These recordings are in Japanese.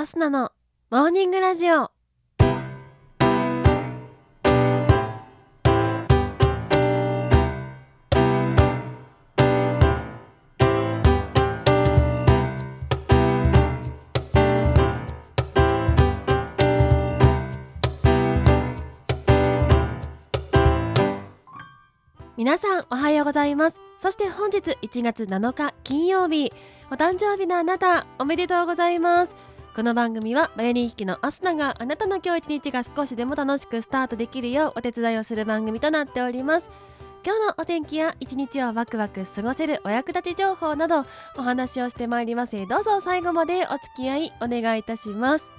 アスナのモーニングラジオ。皆さんおはようございます。そして本日1月7日金曜日、お誕生日のあなた、おめでとうございます。この番組はバイオリン弾きのアスナがあなたの今日一日が少しでも楽しくスタートできるようお手伝いをする番組となっております。今日のお天気や一日をワクワク過ごせるお役立ち情報などお話をしてまいりますどうぞ最後までお付き合いお願いいたします。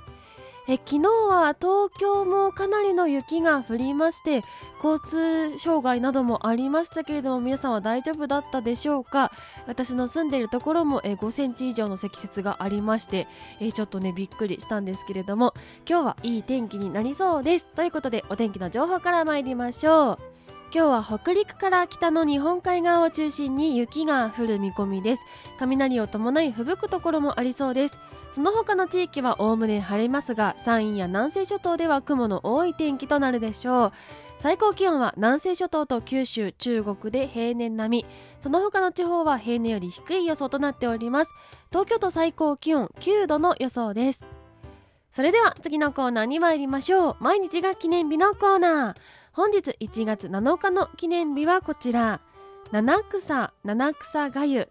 え昨日は東京もかなりの雪が降りまして交通障害などもありましたけれども皆さんは大丈夫だったでしょうか？私の住んでいるところもえ5センチ以上の積雪がありましてえちょっとねびっくりしたんですけれども今日はいい天気になりそうです。ということでお天気の情報から参りましょう。今日は北陸から北の日本海側を中心に雪が降る見込みです。雷を伴い吹雪くところもありそうです。その他の地域はおおむね晴れますが山陰や南西諸島では雲の多い天気となるでしょう。最高気温は南西諸島と九州中国で平年並み。その他の地方は平年より低い予想となっております。東京都最高気温9度の予想です。それでは次のコーナーに参りましょう。毎日が記念日のコーナー。本日1月7日の記念日はこちら。七草七草がゆ。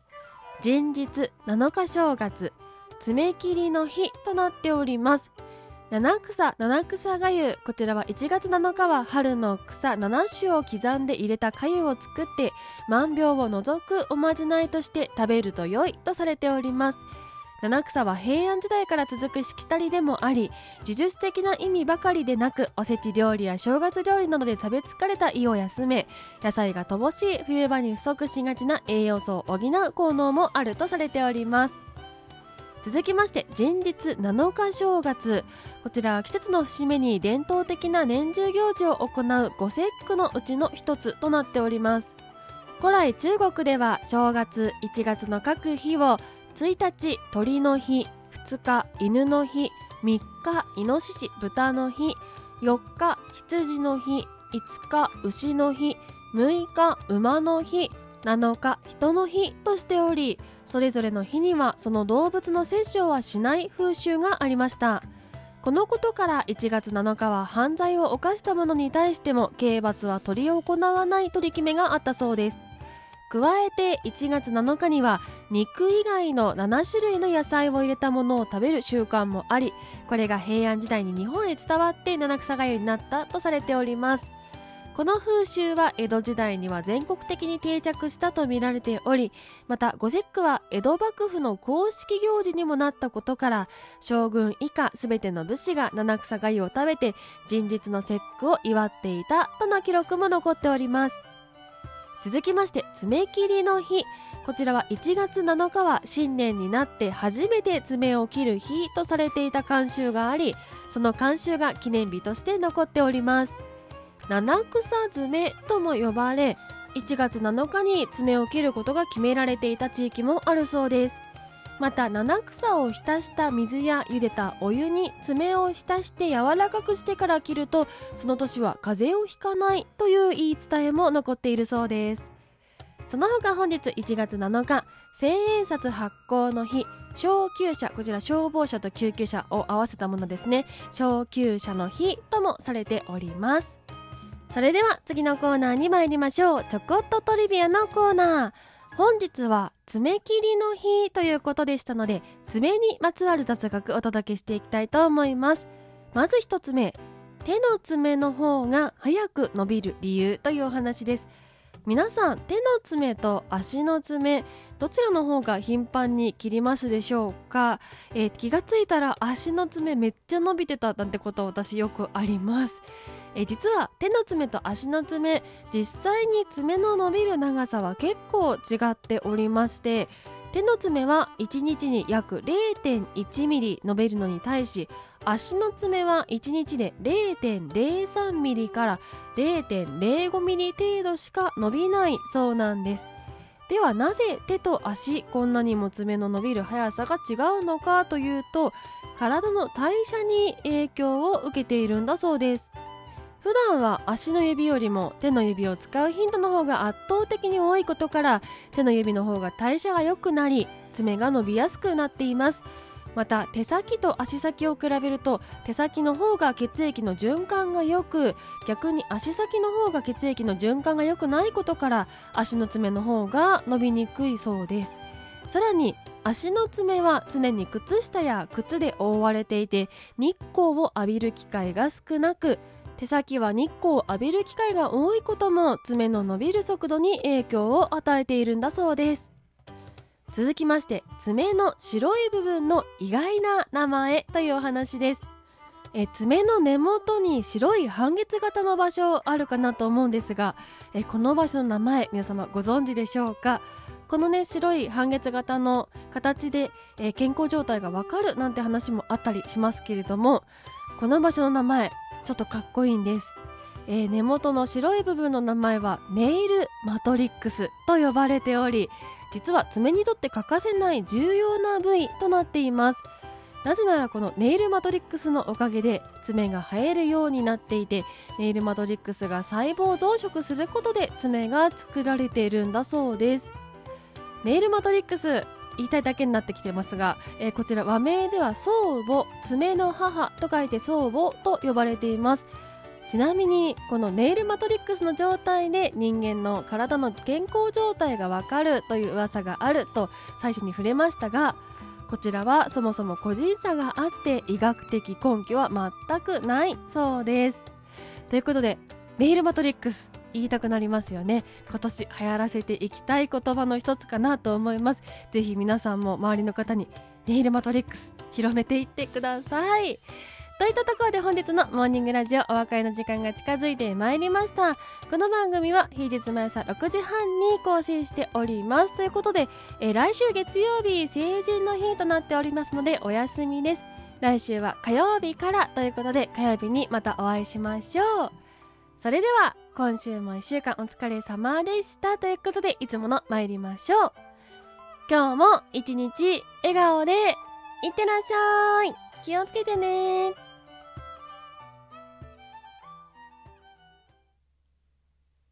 前日7日正月。爪切りの日となっております。七草七草がゆ。こちらは1月7日は春の草。7種を刻んで入れた粥を作って万病を除くおまじないとして食べると良いとされております。七草は平安時代から続くしきたりでもあり呪術的な意味ばかりでなくおせち料理や正月料理などで食べ疲れた胃を休め野菜が乏しい冬場に不足しがちな栄養素を補う効能もあるとされております。続きまして前日7日正月。こちらは季節の節目に伝統的な年中行事を行う五節句のうちの一つとなっております。古来中国では正月1月の各日を1日鳥の日2日犬の日3日イノシシ豚の日4日羊の日5日牛の日6日馬の日7日人の日としておりそれぞれの日にはその動物の殺生はしない風習がありました。このことから1月7日は犯罪を犯した者に対しても刑罰は執り行わない取り決めがあったそうです。加えて1月7日には肉以外の7種類の野菜を入れたものを食べる習慣もありこれが平安時代に日本へ伝わって七草がゆになったとされております。この風習は江戸時代には全国的に定着したとみられておりまた五節句は江戸幕府の公式行事にもなったことから将軍以下すべての武士が七草がゆを食べて前日の節句を祝っていたとの記録も残っております。続きまして爪切りの日。こちらは1月7日は新年になって初めて爪を切る日とされていた慣習がありその慣習が記念日として残っております。七草爪とも呼ばれ1月7日に爪を切ることが決められていた地域もあるそうです。また七草を浸した水や茹でたお湯に爪を浸して柔らかくしてから切るとその年は風邪をひかないという言い伝えも残っているそうです。その他本日1月7日千円札発行の日小急車こちら消防車と救急車を合わせたものですね。小急車の日ともされております。それでは次のコーナーに参りましょう。ちょこっとトリビアのコーナー。本日は爪切りの日ということでしたので爪にまつわる雑学お届けしていきたいと思います。まず1つ目手の爪の方が早く伸びる理由というお話です。皆さん手の爪と足の爪どちらの方が頻繁に切りますでしょうか、えー、気がついたら足の爪めっちゃ伸びてたなんてこと私よくあります。え実は手の爪と足の爪実際に爪の伸びる長さは結構違っておりまして手の爪は1日に約0.1ミリ伸びるのに対し足の爪は1日で0.03ミリから0.05ミリ程度しか伸びないそうなんです。ではなぜ手と足こんなにも爪の伸びる速さが違うのかというと体の代謝に影響を受けているんだそうです。普段は足の指よりも手の指を使う頻度の方が圧倒的に多いことから手の指の方が代謝が良くなり爪が伸びやすくなっています。また手先と足先を比べると手先の方が血液の循環が良く逆に足先の方が血液の循環が良くないことから足の爪の方が伸びにくいそうです。さらに足の爪は常に靴下や靴で覆われていて日光を浴びる機会が少なく手先は日光を浴びる機会が多いことも爪の伸びる速度に影響を与えているんだそうです。続きまして爪の白い部分の意外な名前というお話です。え爪の根元に白い半月型の場所あるかなと思うんですがえこの場所の名前皆様ご存知でしょうか？このね白い半月型の形で、え健康状態がわかるなんて話もあったりしますけれどもこの場所の名前ちょっとかっこいいんです、えー、根元の白い部分の名前はネイルマトリックスと呼ばれており実は爪にとって欠かせない重要な部位となっています。なぜならこのネイルマトリックスのおかげで爪が生えるようになっていてネイルマトリックスが細胞増殖することで爪が作られているんだそうです。ネイルマトリックス言いたいだけになってきてますが、えー、こちら和名では祖母爪の母と書いて祖母と呼ばれています。ちなみにこのネイルマトリックスの状態で人間の体の健康状態がわかるという噂があると最初に触れましたがこちらはそもそも個人差があって医学的根拠は全くないそうです。ということでネイルマトリックス言いたくなりますよね。今年流行らせていきたい言葉の一つかなと思います。ぜひ皆さんも周りの方にネイルマトリックス広めていってください。といったところで本日のモーニングラジオお別れの時間が近づいてまいりました。この番組は平日毎朝6時半に更新しております。ということで、え来週月曜日成人の日となっておりますのでお休みです。来週は火曜日からということで火曜日にまたお会いしましょう。それでは今週も一週間お疲れ様でした。ということでいつもの参りましょう。今日も一日笑顔でいってらっしゃい。気をつけてね。